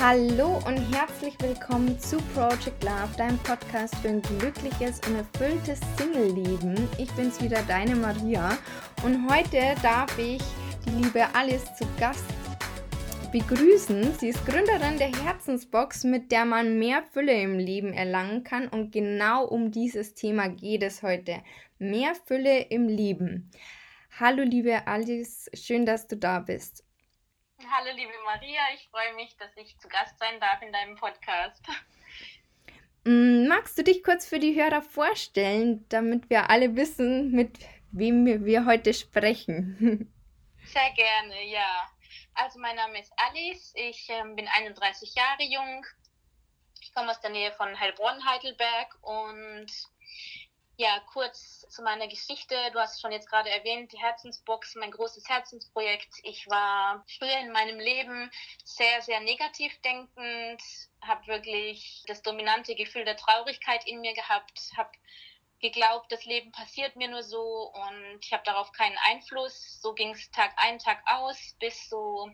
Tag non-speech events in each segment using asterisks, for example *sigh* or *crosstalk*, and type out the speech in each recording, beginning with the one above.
Hallo und herzlich willkommen zu Project Love, deinem Podcast für ein glückliches und erfülltes Single-Leben. Ich bin's wieder, deine Maria. Und heute darf ich die liebe Alice zu Gast begrüßen. Sie ist Gründerin der Herzensbox, mit der man mehr Fülle im Leben erlangen kann. Und genau um dieses Thema geht es heute. Mehr Fülle im Leben. Hallo liebe Alice, schön, dass du da bist. Hallo liebe Maria, ich freue mich, dass ich zu Gast sein darf in deinem Podcast. Mm, magst du dich kurz für die Hörer vorstellen, damit wir alle wissen, mit wem wir heute sprechen? *laughs* Sehr gerne, ja. Also mein Name ist Alice, ich äh, bin 31 Jahre jung, ich komme aus der Nähe von Heilbronn, Heidelberg und ja, kurz zu meiner Geschichte. Du hast es schon jetzt gerade erwähnt, die Herzensbox, mein großes Herzensprojekt. Ich war früher in meinem Leben sehr, sehr negativ denkend, habe wirklich das dominante Gefühl der Traurigkeit in mir gehabt, habe geglaubt, das Leben passiert mir nur so und ich habe darauf keinen Einfluss. So ging es Tag ein, Tag aus, bis so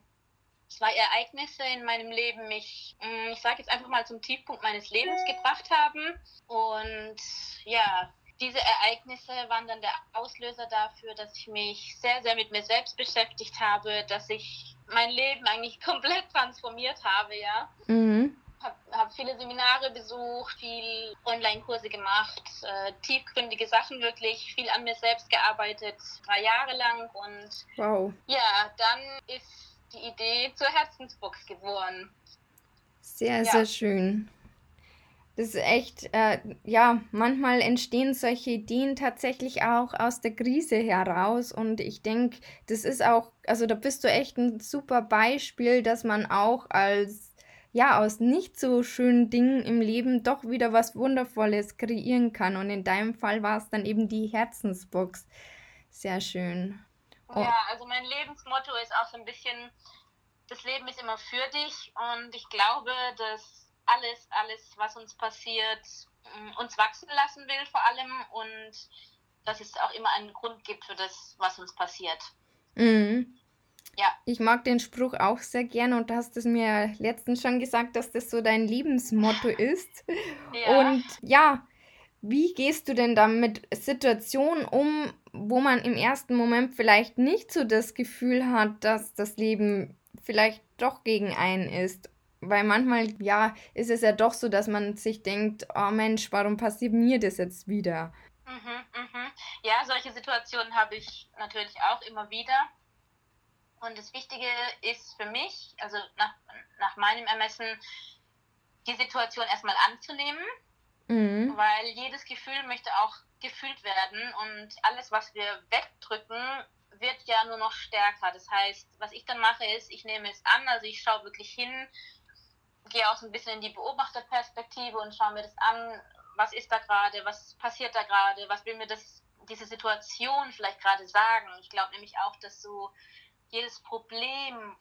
zwei Ereignisse in meinem Leben mich, mm, ich sage jetzt einfach mal zum Tiefpunkt meines Lebens gebracht haben. Und ja, diese Ereignisse waren dann der Auslöser dafür, dass ich mich sehr, sehr mit mir selbst beschäftigt habe, dass ich mein Leben eigentlich *laughs* komplett transformiert habe, ja. Mhm. Habe hab viele Seminare besucht, viel Online-Kurse gemacht, äh, tiefgründige Sachen wirklich, viel an mir selbst gearbeitet, drei Jahre lang und wow. ja, dann ist die Idee zur Herzensbox geboren. Sehr, ja. sehr schön. Das ist echt, äh, ja, manchmal entstehen solche Ideen tatsächlich auch aus der Krise heraus. Und ich denke, das ist auch, also da bist du echt ein super Beispiel, dass man auch als, ja, aus nicht so schönen Dingen im Leben doch wieder was Wundervolles kreieren kann. Und in deinem Fall war es dann eben die Herzensbox. Sehr schön. Oh. Ja, also mein Lebensmotto ist auch so ein bisschen, das Leben ist immer für dich. Und ich glaube, dass alles, alles, was uns passiert, uns wachsen lassen will vor allem und dass es auch immer einen Grund gibt für das, was uns passiert. Mhm. Ja. Ich mag den Spruch auch sehr gerne und du hast es mir letztens schon gesagt, dass das so dein Lebensmotto *laughs* ist. ja. Und ja, wie gehst du denn dann mit Situationen um, wo man im ersten Moment vielleicht nicht so das Gefühl hat, dass das Leben vielleicht doch gegen einen ist weil manchmal, ja, ist es ja doch so, dass man sich denkt, oh Mensch, warum passiert mir das jetzt wieder? Mhm, mhm. Ja, solche Situationen habe ich natürlich auch immer wieder. Und das Wichtige ist für mich, also nach, nach meinem Ermessen, die Situation erstmal anzunehmen, mhm. weil jedes Gefühl möchte auch gefühlt werden und alles, was wir wegdrücken, wird ja nur noch stärker. Das heißt, was ich dann mache, ist, ich nehme es an, also ich schaue wirklich hin, gehe auch so ein bisschen in die Beobachterperspektive und schaue mir das an, was ist da gerade, was passiert da gerade, was will mir das, diese Situation vielleicht gerade sagen. Ich glaube nämlich auch, dass so jedes Problem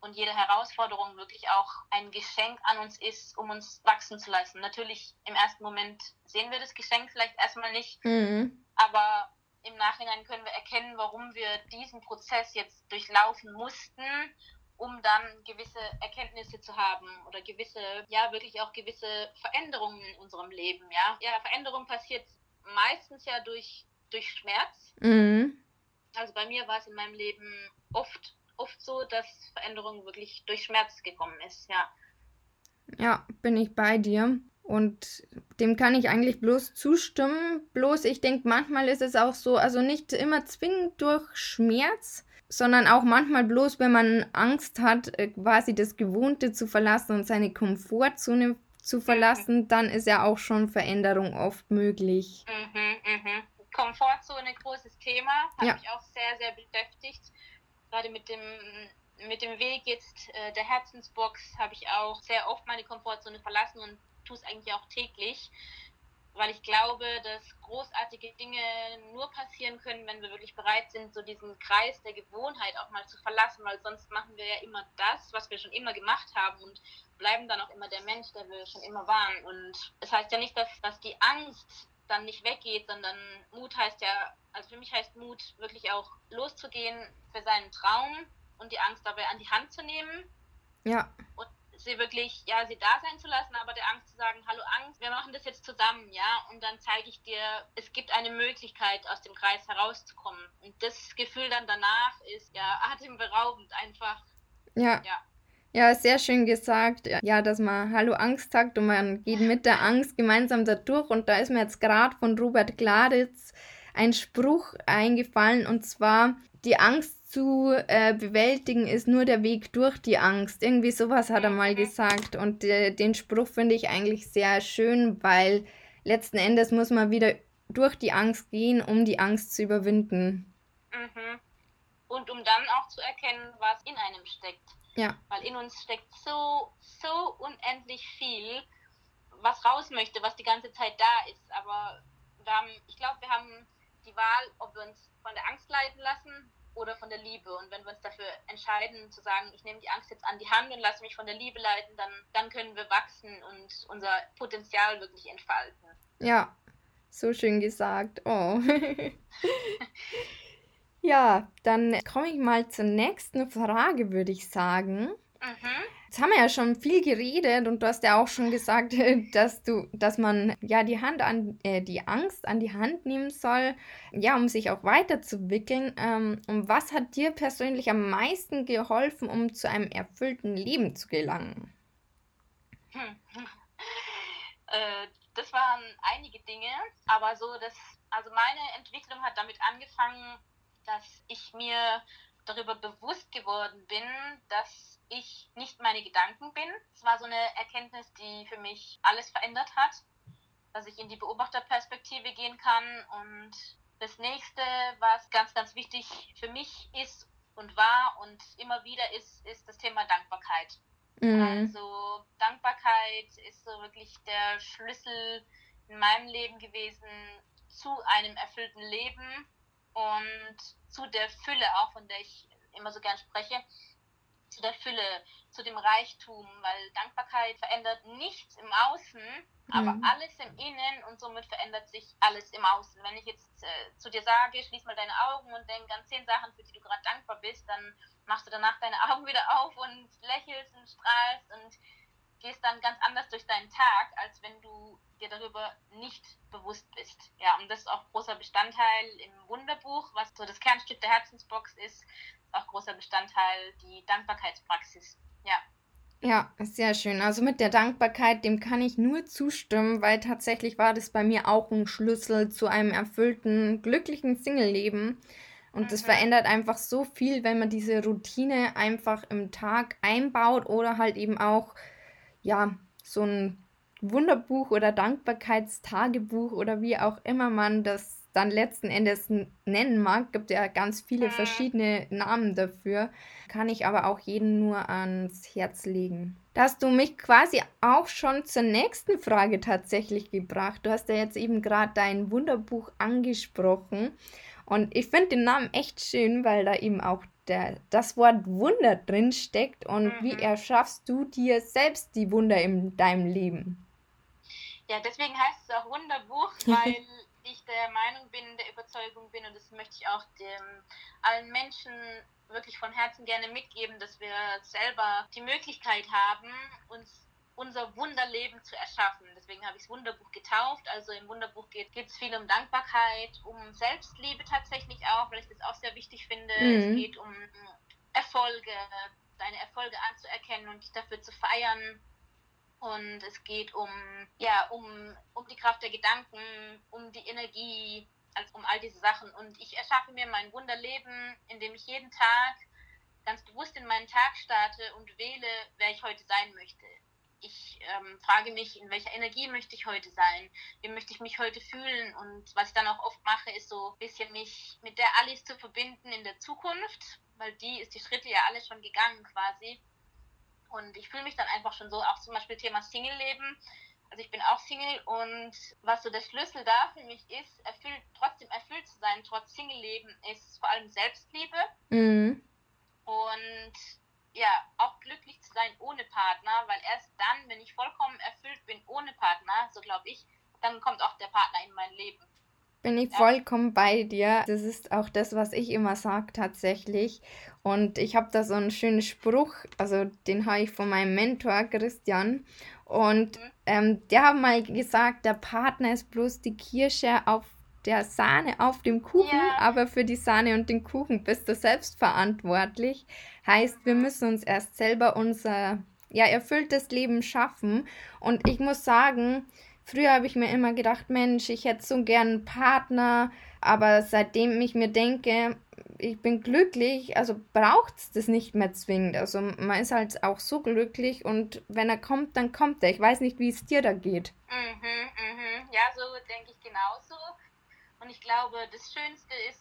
und jede Herausforderung wirklich auch ein Geschenk an uns ist, um uns wachsen zu lassen. Natürlich im ersten Moment sehen wir das Geschenk vielleicht erstmal nicht, mhm. aber im Nachhinein können wir erkennen, warum wir diesen Prozess jetzt durchlaufen mussten um dann gewisse Erkenntnisse zu haben oder gewisse, ja, wirklich auch gewisse Veränderungen in unserem Leben, ja. Ja, Veränderung passiert meistens ja durch, durch Schmerz. Mhm. Also bei mir war es in meinem Leben oft, oft so, dass Veränderung wirklich durch Schmerz gekommen ist, ja. Ja, bin ich bei dir. Und dem kann ich eigentlich bloß zustimmen. Bloß ich denke, manchmal ist es auch so, also nicht immer zwingend durch Schmerz, sondern auch manchmal bloß, wenn man Angst hat, äh, quasi das Gewohnte zu verlassen und seine Komfortzone zu verlassen, dann ist ja auch schon Veränderung oft möglich. Mhm, mhm. Komfortzone, großes Thema, habe ja. mich auch sehr, sehr beschäftigt. Gerade mit dem, mit dem Weg jetzt äh, der Herzensbox habe ich auch sehr oft meine Komfortzone verlassen und tue es eigentlich auch täglich weil ich glaube, dass großartige Dinge nur passieren können, wenn wir wirklich bereit sind, so diesen Kreis der Gewohnheit auch mal zu verlassen, weil sonst machen wir ja immer das, was wir schon immer gemacht haben und bleiben dann auch immer der Mensch, der wir schon immer waren. Und es das heißt ja nicht, dass, dass die Angst dann nicht weggeht, sondern Mut heißt ja, also für mich heißt Mut wirklich auch loszugehen für seinen Traum und die Angst dabei an die Hand zu nehmen. Ja. Und sie wirklich, ja, sie da sein zu lassen, aber der Angst zu sagen, hallo Angst, wir machen das jetzt zusammen, ja, und dann zeige ich dir, es gibt eine Möglichkeit, aus dem Kreis herauszukommen. Und das Gefühl dann danach ist, ja, atemberaubend einfach. Ja. ja. Ja, sehr schön gesagt. Ja, dass man Hallo Angst sagt und man geht mit der Angst gemeinsam da durch. Und da ist mir jetzt gerade von Robert Glaritz ein Spruch eingefallen und zwar, die Angst zu äh, bewältigen ist nur der Weg durch die Angst. Irgendwie sowas hat er mal mhm. gesagt. Und äh, den Spruch finde ich eigentlich sehr schön, weil letzten Endes muss man wieder durch die Angst gehen, um die Angst zu überwinden. Mhm. Und um dann auch zu erkennen, was in einem steckt. Ja. Weil in uns steckt so, so unendlich viel, was raus möchte, was die ganze Zeit da ist. Aber wir haben, ich glaube, wir haben die Wahl, ob wir uns von der Angst leiten lassen oder von der Liebe. Und wenn wir uns dafür entscheiden, zu sagen, ich nehme die Angst jetzt an die Hand und lasse mich von der Liebe leiten, dann, dann können wir wachsen und unser Potenzial wirklich entfalten. Ja, so schön gesagt. Oh. *laughs* Ja, dann komme ich mal zur nächsten Frage, würde ich sagen. Mhm. Jetzt haben wir ja schon viel geredet und du hast ja auch schon gesagt, dass du, dass man ja die Hand an äh, die Angst an die Hand nehmen soll, ja, um sich auch weiterzuwickeln. Ähm, und was hat dir persönlich am meisten geholfen, um zu einem erfüllten Leben zu gelangen? Hm. Äh, das waren einige Dinge, aber so das, also meine Entwicklung hat damit angefangen, dass ich mir darüber bewusst geworden bin, dass ich nicht meine Gedanken bin. Es war so eine Erkenntnis, die für mich alles verändert hat, dass ich in die Beobachterperspektive gehen kann. Und das nächste, was ganz, ganz wichtig für mich ist und war und immer wieder ist, ist das Thema Dankbarkeit. Mhm. Also Dankbarkeit ist so wirklich der Schlüssel in meinem Leben gewesen zu einem erfüllten Leben und zu der Fülle auch, von der ich immer so gern spreche, zu der Fülle, zu dem Reichtum, weil Dankbarkeit verändert nichts im Außen, mhm. aber alles im Innen und somit verändert sich alles im Außen. Wenn ich jetzt äh, zu dir sage, schließ mal deine Augen und denk an zehn Sachen, für die du gerade dankbar bist, dann machst du danach deine Augen wieder auf und lächelst und strahlst und gehst dann ganz anders durch deinen Tag, als wenn du dir darüber nicht bewusst bist. Ja, und das ist auch großer Bestandteil im Wunderbuch, was so das Kernstück der Herzensbox ist, ist auch großer Bestandteil die Dankbarkeitspraxis. Ja. Ja, sehr schön. Also mit der Dankbarkeit, dem kann ich nur zustimmen, weil tatsächlich war das bei mir auch ein Schlüssel zu einem erfüllten, glücklichen Single-Leben. Und das mhm. verändert einfach so viel, wenn man diese Routine einfach im Tag einbaut oder halt eben auch ja, so ein Wunderbuch oder Dankbarkeitstagebuch oder wie auch immer man das dann letzten Endes nennen mag, gibt ja ganz viele verschiedene Namen dafür, kann ich aber auch jeden nur ans Herz legen. Da hast du mich quasi auch schon zur nächsten Frage tatsächlich gebracht. Du hast ja jetzt eben gerade dein Wunderbuch angesprochen und ich finde den Namen echt schön, weil da eben auch der, das Wort Wunder drin steckt und mhm. wie erschaffst du dir selbst die Wunder in deinem Leben? Ja, deswegen heißt es auch Wunderbuch, *laughs* weil ich der Meinung bin, der Überzeugung bin und das möchte ich auch dem, allen Menschen wirklich von Herzen gerne mitgeben, dass wir selber die Möglichkeit haben, uns unser Wunderleben zu erschaffen. Deswegen habe ich das Wunderbuch getauft. Also im Wunderbuch geht es viel um Dankbarkeit, um Selbstliebe tatsächlich auch, weil ich das auch sehr wichtig finde. Mhm. Es geht um Erfolge, deine Erfolge anzuerkennen und dich dafür zu feiern. Und es geht um, ja, um, um die Kraft der Gedanken, um die Energie, also um all diese Sachen. Und ich erschaffe mir mein Wunderleben, indem ich jeden Tag ganz bewusst in meinen Tag starte und wähle, wer ich heute sein möchte ich ähm, frage mich, in welcher Energie möchte ich heute sein? Wie möchte ich mich heute fühlen? Und was ich dann auch oft mache, ist so ein bisschen mich mit der Alice zu verbinden in der Zukunft, weil die ist die Schritte ja alle schon gegangen quasi. Und ich fühle mich dann einfach schon so, auch zum Beispiel Thema Single-Leben. Also ich bin auch Single und was so der Schlüssel da für mich ist, erfüllt, trotzdem erfüllt zu sein, trotz Single-Leben, ist vor allem Selbstliebe. Mhm. Und ja, auch glücklich zu sein ohne Partner, weil erst dann, wenn ich vollkommen erfüllt bin ohne Partner, so glaube ich, dann kommt auch der Partner in mein Leben. Bin ich vollkommen bei dir. Das ist auch das, was ich immer sage tatsächlich. Und ich habe da so einen schönen Spruch, also den habe ich von meinem Mentor Christian. Und mhm. ähm, der hat mal gesagt, der Partner ist bloß die Kirsche auf der Sahne auf dem Kuchen, ja. aber für die Sahne und den Kuchen bist du selbst verantwortlich. Heißt, wir mhm. müssen uns erst selber unser ja, erfülltes Leben schaffen. Und ich muss sagen, Früher habe ich mir immer gedacht, Mensch, ich hätte so gern einen Partner, aber seitdem ich mir denke, ich bin glücklich, also braucht es das nicht mehr zwingend. Also man ist halt auch so glücklich und wenn er kommt, dann kommt er. Ich weiß nicht, wie es dir da geht. Mhm, mhm. Ja, so denke ich genauso. Und ich glaube, das Schönste ist,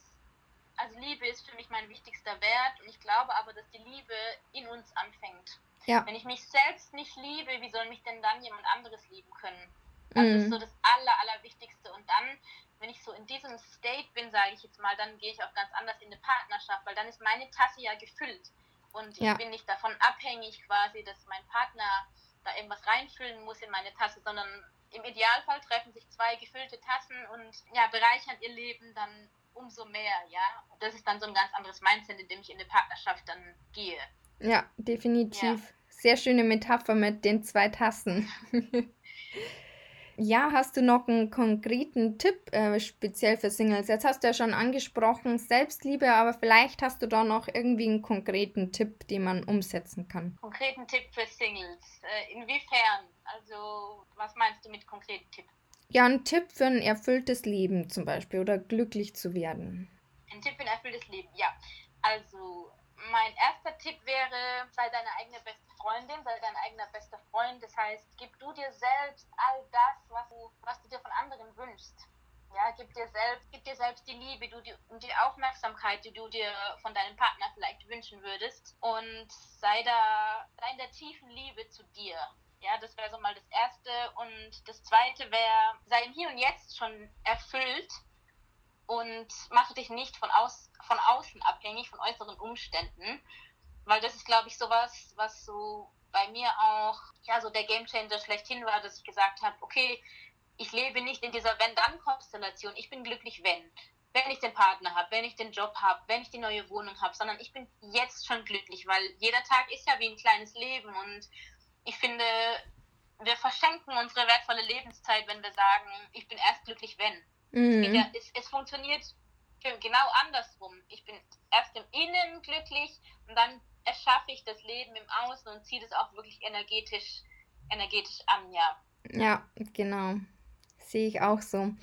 also Liebe ist für mich mein wichtigster Wert und ich glaube aber, dass die Liebe in uns anfängt. Ja. Wenn ich mich selbst nicht liebe, wie soll mich denn dann jemand anderes lieben können? Also mhm. das ist so das Aller, Allerwichtigste. Und dann, wenn ich so in diesem State bin, sage ich jetzt mal, dann gehe ich auch ganz anders in eine Partnerschaft, weil dann ist meine Tasse ja gefüllt. Und ja. ich bin nicht davon abhängig quasi, dass mein Partner da irgendwas reinfüllen muss in meine Tasse, sondern im Idealfall treffen sich zwei gefüllte Tassen und ja, bereichern ihr Leben dann umso mehr, ja. Und das ist dann so ein ganz anderes Mindset, in dem ich in eine Partnerschaft dann gehe. Ja, definitiv. Ja. Sehr schöne Metapher mit den zwei Tassen. *laughs* Ja, hast du noch einen konkreten Tipp äh, speziell für Singles? Jetzt hast du ja schon angesprochen, Selbstliebe, aber vielleicht hast du da noch irgendwie einen konkreten Tipp, den man umsetzen kann. Konkreten Tipp für Singles? Äh, inwiefern? Also, was meinst du mit konkreten Tipp? Ja, ein Tipp für ein erfülltes Leben zum Beispiel oder glücklich zu werden. Ein Tipp für ein erfülltes Leben, ja. Also, mein erster Tipp wäre, sei deine eigene beste Freundin, sei dein eigener bester Freund. Das heißt, gib du dir selbst all das, was du, was du dir von anderen wünschst. Ja, gib dir selbst, gib dir selbst die Liebe du, die, und die Aufmerksamkeit, die du dir von deinem Partner vielleicht wünschen würdest. Und sei da, sei in der tiefen Liebe zu dir. Ja, das wäre so mal das Erste. Und das Zweite wäre, sei im Hier und Jetzt schon erfüllt und mache dich nicht von, aus, von außen abhängig, von äußeren Umständen. Weil das ist, glaube ich, sowas, was so bei mir auch ja so der Gamechanger schlechthin war, dass ich gesagt habe, okay, ich lebe nicht in dieser Wenn-Dann-Konstellation. Ich bin glücklich, wenn. Wenn ich den Partner habe, wenn ich den Job habe, wenn ich die neue Wohnung habe, sondern ich bin jetzt schon glücklich, weil jeder Tag ist ja wie ein kleines Leben und ich finde, wir verschenken unsere wertvolle Lebenszeit, wenn wir sagen, ich bin erst glücklich, wenn. Mhm. Ja, es, es funktioniert genau andersrum. Ich bin erst im Innen glücklich und dann erschaffe ich das Leben im Außen und ziehe das auch wirklich energetisch, energetisch an, ja. Ja, genau. Sehe ich auch so.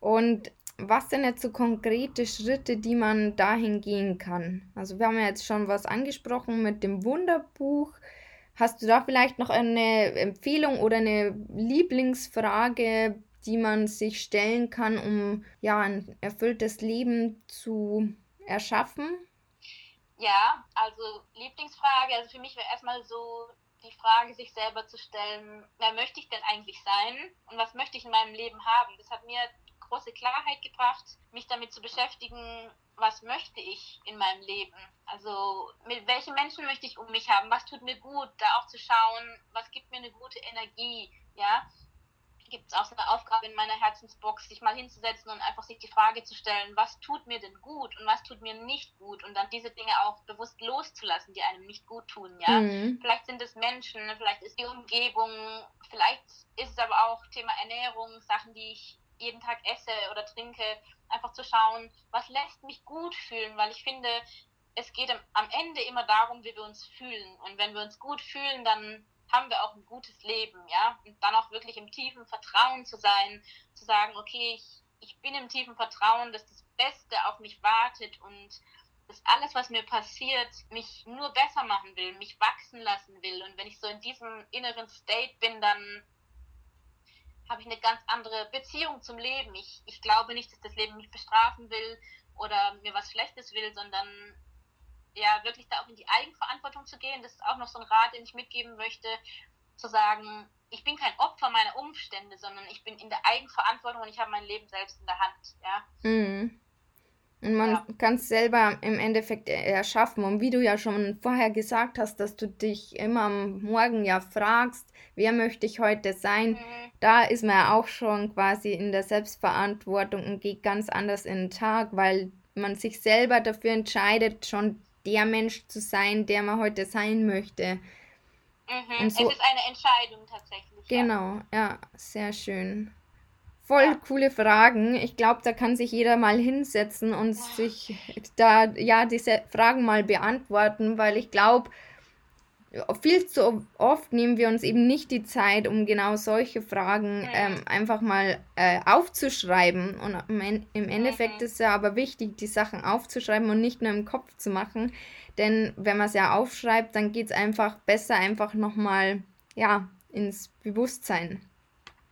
Und was sind jetzt so konkrete Schritte, die man dahin gehen kann? Also wir haben ja jetzt schon was angesprochen mit dem Wunderbuch. Hast du da vielleicht noch eine Empfehlung oder eine Lieblingsfrage, die man sich stellen kann, um ja ein erfülltes Leben zu erschaffen? Ja, also Lieblingsfrage, also für mich wäre erstmal so die Frage, sich selber zu stellen, wer möchte ich denn eigentlich sein und was möchte ich in meinem Leben haben? Das hat mir große Klarheit gebracht, mich damit zu beschäftigen, was möchte ich in meinem Leben? Also mit welchen Menschen möchte ich um mich haben? Was tut mir gut? Da auch zu schauen, was gibt mir eine gute Energie? Ja, gibt es auch so eine Aufgabe in meiner Herzensbox, sich mal hinzusetzen und einfach sich die Frage zu stellen, was tut mir denn gut und was tut mir nicht gut und dann diese Dinge auch bewusst loszulassen, die einem nicht gut tun, ja. Mhm. Vielleicht sind es Menschen, vielleicht ist die Umgebung, vielleicht ist es aber auch Thema Ernährung, Sachen, die ich jeden Tag esse oder trinke, einfach zu schauen, was lässt mich gut fühlen, weil ich finde, es geht am Ende immer darum, wie wir uns fühlen und wenn wir uns gut fühlen, dann haben wir auch ein gutes Leben, ja. Und dann auch wirklich im tiefen Vertrauen zu sein, zu sagen, okay, ich, ich bin im tiefen Vertrauen, dass das Beste auf mich wartet und dass alles, was mir passiert, mich nur besser machen will, mich wachsen lassen will. Und wenn ich so in diesem inneren State bin, dann habe ich eine ganz andere Beziehung zum Leben. Ich, ich glaube nicht, dass das Leben mich bestrafen will oder mir was Schlechtes will, sondern ja, wirklich da auch in die Eigenverantwortung zu gehen. Das ist auch noch so ein Rat, den ich mitgeben möchte, zu sagen, ich bin kein Opfer meiner Umstände, sondern ich bin in der Eigenverantwortung und ich habe mein Leben selbst in der Hand, ja. Mhm. Und man Ja. kann es selber im Endeffekt e- erschaffen. Und wie du ja schon vorher gesagt hast, dass du dich immer am Morgen ja fragst, wer möchte ich heute sein, Mhm. da ist man ja auch schon quasi in der Selbstverantwortung und geht ganz anders in den Tag, weil man sich selber dafür entscheidet, schon der Mensch zu sein, der man heute sein möchte. Mhm. So- es ist eine Entscheidung tatsächlich. Ja. Genau, ja, sehr schön. Voll Ja. coole Fragen. Ich glaube, da kann sich jeder mal hinsetzen und sich da, ja, diese Fragen mal beantworten, weil ich glaube, viel zu oft nehmen wir uns eben nicht die Zeit, um genau solche Fragen Mhm. ähm, einfach mal äh, aufzuschreiben. Und im En- im Endeffekt Mhm. ist ja aber wichtig, die Sachen aufzuschreiben und nicht nur im Kopf zu machen. Denn wenn man es ja aufschreibt, dann geht es einfach besser, einfach nochmal, ja, ins Bewusstsein.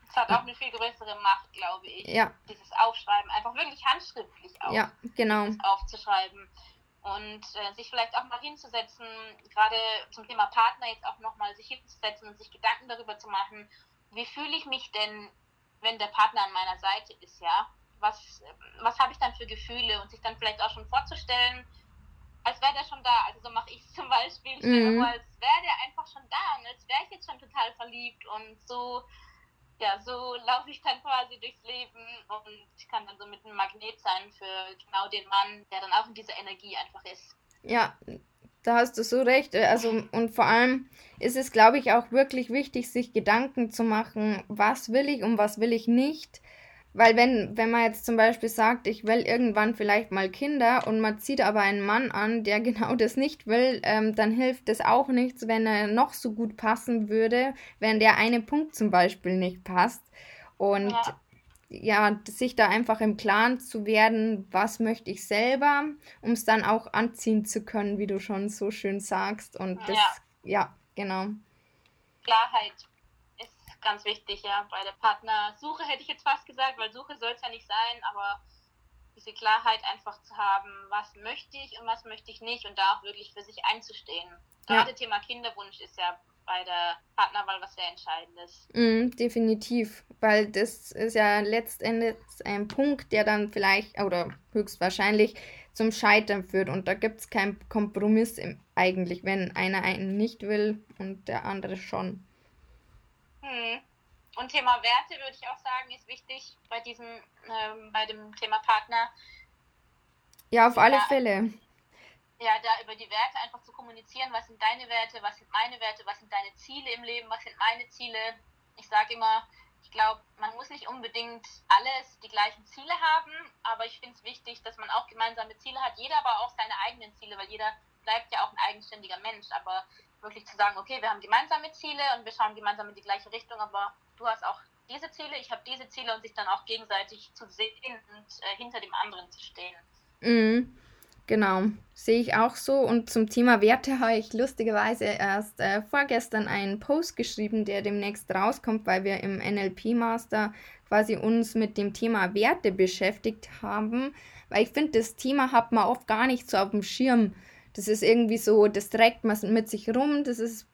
Es hat auch eine viel größere Macht, glaube ich. Ja, Dieses Aufschreiben, einfach wirklich handschriftlich auch. ja, genau. aufzuschreiben und äh, sich vielleicht auch mal hinzusetzen, gerade zum Thema Partner jetzt auch nochmal sich hinzusetzen und sich Gedanken darüber zu machen, wie fühle ich mich denn, wenn der Partner an meiner Seite ist, ja? Was, was habe ich dann für Gefühle und sich dann vielleicht auch schon vorzustellen, als wäre der schon da. Also so mache ich es *laughs* zum Beispiel. Ich Mhm. als wäre der einfach schon da und als wäre ich jetzt schon total verliebt und so ja, so laufe ich dann quasi durchs Leben und ich kann dann so mit einem Magnet sein für genau den Mann, der dann auch in dieser Energie einfach ist. Ja, da hast du so recht. Also, und vor allem ist es, glaube ich, auch wirklich wichtig, sich Gedanken zu machen, was will ich und was will ich nicht. Weil wenn, wenn man jetzt zum Beispiel sagt, ich will irgendwann vielleicht mal Kinder und man zieht aber einen Mann an, der *laughs* genau das nicht will, ähm, dann hilft es auch nichts, wenn er noch so gut passen würde, wenn der eine Punkt zum Beispiel nicht passt. Und Ja. ja, sich da einfach im Klaren zu werden, was möchte ich selber, um es dann auch anziehen zu können, wie du schon so schön sagst. Und das, Ja. ja, genau. Klarheit ganz wichtig, ja, bei der Partnersuche hätte ich jetzt fast gesagt, weil Suche soll es ja nicht sein, aber diese Klarheit einfach zu haben, was möchte ich und was möchte ich nicht und da auch wirklich für sich einzustehen. Ja. Gerade Thema Kinderwunsch ist ja bei der Partnerwahl was sehr Entscheidendes. Mm, definitiv, weil das ist ja letztendlich ein Punkt, der dann vielleicht oder höchstwahrscheinlich zum Scheitern führt. Und da gibt es keinen Kompromiss im, eigentlich, wenn einer einen nicht will und der andere schon. Hm. Und Thema Werte würde ich auch sagen, ist wichtig bei diesem, ähm, bei dem Thema Partner. Ja, auf alle Ja. Fälle. Ja, da über die Werte einfach zu kommunizieren, was sind deine Werte, was sind meine Werte, was sind deine Ziele im Leben, was sind meine Ziele. Ich sage immer, ich glaube, man muss nicht unbedingt alles die gleichen Ziele haben, aber ich finde es wichtig, dass man auch gemeinsame Ziele hat. Jeder aber auch seine eigenen Ziele, weil jeder bleibt ja auch ein eigenständiger Mensch. Aber wirklich zu sagen, okay, wir haben gemeinsame Ziele und wir schauen gemeinsam in die gleiche Richtung, aber du hast auch diese Ziele, ich habe diese Ziele und sich dann auch gegenseitig zu sehen und äh, hinter dem anderen zu stehen. Mhm. Genau, sehe ich auch so. Und zum Thema Werte habe ich lustigerweise erst äh, vorgestern einen Post geschrieben, der demnächst rauskommt, weil wir im NLP-Master quasi uns mit dem Thema Werte beschäftigt haben. Weil ich finde, das Thema hat man oft gar nicht so auf dem Schirm. Das ist irgendwie so, das trägt man mit sich rum, das ist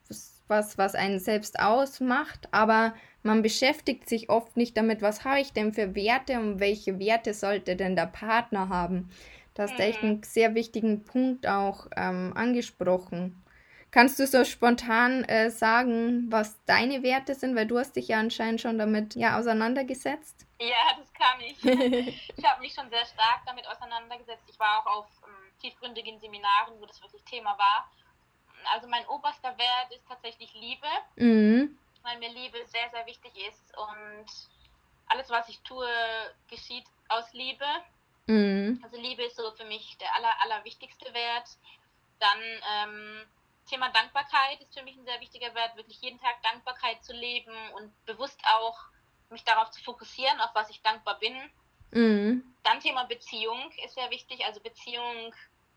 was, was einen selbst ausmacht, aber man beschäftigt sich oft nicht damit, was habe ich denn für Werte und welche Werte sollte denn der Partner haben. Da hast du echt Mhm. einen sehr wichtigen Punkt auch ähm, angesprochen. Kannst du so spontan äh, sagen, was deine Werte sind? Weil du hast dich ja anscheinend schon damit ja auseinandergesetzt. Ja, das kann ich. *laughs* ich habe mich schon sehr stark damit auseinandergesetzt. Ich war auch auf ähm, tiefgründigen Seminaren, wo das wirklich Thema war. Also mein oberster Wert ist tatsächlich Liebe, Mhm. weil mir Liebe sehr, sehr wichtig ist und alles, was ich tue, geschieht aus Liebe. Mhm. Also Liebe ist so für mich der aller, allerwichtigste Wert. Dann ähm, Thema Dankbarkeit ist für mich ein sehr wichtiger Wert, wirklich jeden Tag Dankbarkeit zu leben und bewusst auch mich darauf zu fokussieren, auf was ich dankbar bin. Mhm. Dann Thema Beziehung ist sehr wichtig, also Beziehung,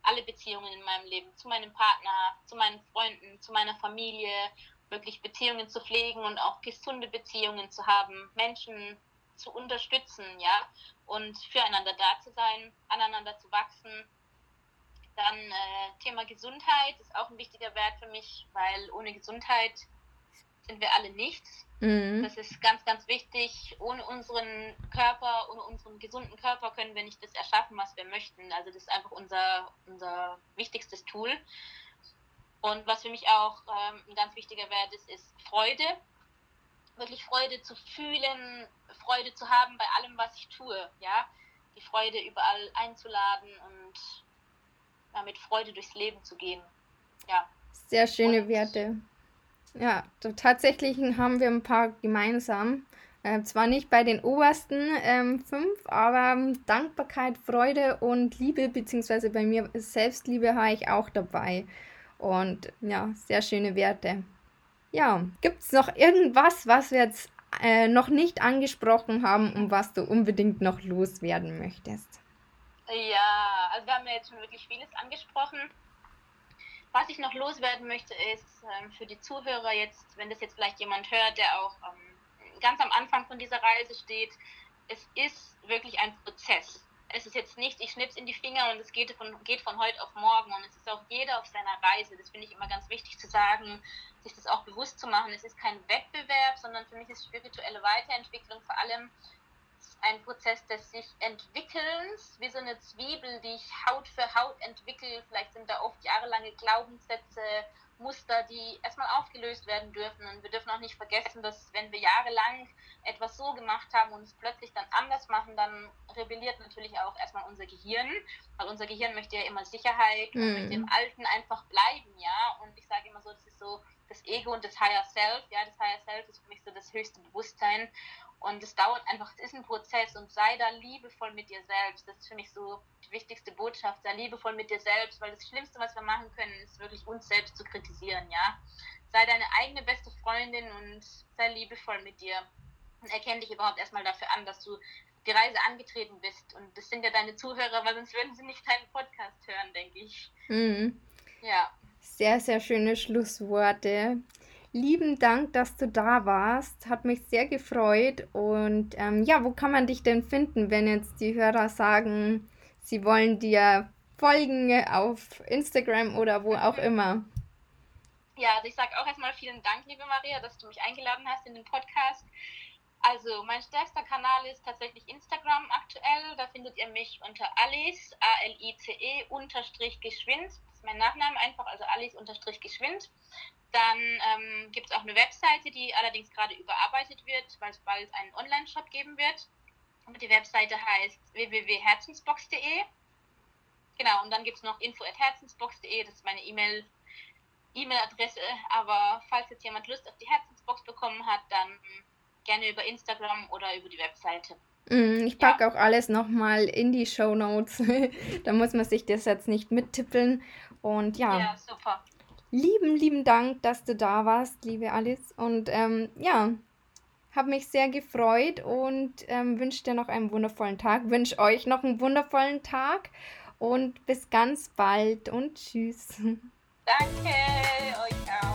alle Beziehungen in meinem Leben, zu meinem Partner, zu meinen Freunden, zu meiner Familie, wirklich Beziehungen zu pflegen und auch gesunde Beziehungen zu haben, Menschen zu unterstützen, ja, und füreinander da zu sein, aneinander zu wachsen. Dann äh, Thema Gesundheit ist auch ein wichtiger Wert für mich, weil ohne Gesundheit sind wir alle nichts. Mhm. Das ist ganz, ganz wichtig. Ohne unseren Körper, ohne unseren gesunden Körper können wir nicht das erschaffen, was wir möchten. Also das ist einfach unser, unser wichtigstes Tool. Und was für mich auch ähm, ein ganz wichtiger Wert ist, ist Freude. Wirklich Freude zu fühlen, Freude zu haben bei allem, was ich tue. Ja, die Freude überall einzuladen und ja, mit Freude durchs Leben zu gehen. Ja. Sehr schöne und, Werte. Ja, tatsächlich haben wir ein paar gemeinsam. Äh, zwar nicht bei den obersten ähm, fünf, aber Dankbarkeit, Freude und Liebe, beziehungsweise bei mir Selbstliebe habe ich auch dabei. Und ja, sehr schöne Werte. Ja, gibt es noch irgendwas, was wir jetzt äh, noch nicht angesprochen haben und was du unbedingt noch loswerden möchtest? Ja, also wir haben ja jetzt schon wirklich vieles angesprochen. Was ich noch loswerden möchte, ist ähm, für die Zuhörer jetzt, wenn das jetzt vielleicht jemand hört, der auch ähm, ganz am Anfang von dieser Reise steht, es ist wirklich ein Prozess. Es ist jetzt nicht, ich schnips in die Finger und es geht von, geht von heute auf morgen und es ist auch jeder auf seiner Reise. Das finde ich immer ganz wichtig zu sagen, sich das auch bewusst zu machen. Es ist kein Wettbewerb, sondern für mich ist spirituelle Weiterentwicklung vor allem ein Prozess des sich Entwickelns, wie so eine Zwiebel, die ich Haut für Haut entwickle. Vielleicht sind da oft jahrelange Glaubenssätze, Muster, die erstmal aufgelöst werden dürfen. Und wir dürfen auch nicht vergessen, dass wenn wir jahrelang etwas so gemacht haben und es plötzlich dann anders machen, dann rebelliert natürlich auch erstmal unser Gehirn, weil unser Gehirn möchte ja immer Sicherheit und mm. möchte im Alten einfach bleiben, ja. Und ich sage immer so, das ist so das Ego und das Higher Self, ja, das Higher Self ist für mich so das höchste Bewusstsein und es dauert einfach, es ist ein Prozess und sei da liebevoll mit dir selbst. Das ist für mich so die wichtigste Botschaft. Sei liebevoll mit dir selbst, weil das Schlimmste, was wir machen können, ist wirklich uns selbst zu kritisieren, ja. Sei deine eigene beste Freundin und sei liebevoll mit dir. Und erkenne dich überhaupt erstmal dafür an, dass du die Reise angetreten bist. Und das sind ja deine Zuhörer, weil sonst würden sie nicht deinen Podcast hören, denke ich. Mhm. Ja. Sehr, sehr schöne Schlussworte lieben Dank, dass du da warst. Hat mich sehr gefreut. Und ähm, ja, wo kann man dich denn finden, wenn jetzt die Hörer sagen, sie wollen dir folgen auf Instagram oder wo auch immer? Ja, also ich sage auch erstmal vielen Dank, liebe Maria, dass du mich eingeladen hast in den Podcast. Also mein stärkster Kanal ist tatsächlich Instagram aktuell. Da findet ihr mich unter Alice, A-L-I-C-E, unterstrich geschwind. Das ist mein Nachname einfach, also Alice unterstrich geschwind. Dann ähm, gibt es auch eine Webseite, die allerdings gerade überarbeitet wird, weil es bald einen Online-Shop geben wird. Und die Webseite heißt www.herzensbox.de. Genau, und dann gibt es noch info.herzensbox.de, das ist meine E-Mail, E-Mail-Adresse. Aber falls jetzt jemand Lust auf die Herzensbox bekommen hat, dann gerne über Instagram oder über die Webseite. Mm, ich packe ja. auch alles nochmal in die Show Notes. *laughs* da muss man sich das jetzt nicht mittippeln. Und ja. Ja, super lieben, lieben Dank, dass du da warst, liebe Alice. Und ähm, ja, habe mich sehr gefreut und ähm, wünsche dir noch einen wundervollen Tag. Wünsche euch noch einen wundervollen Tag und bis ganz bald und tschüss. Danke euch auch.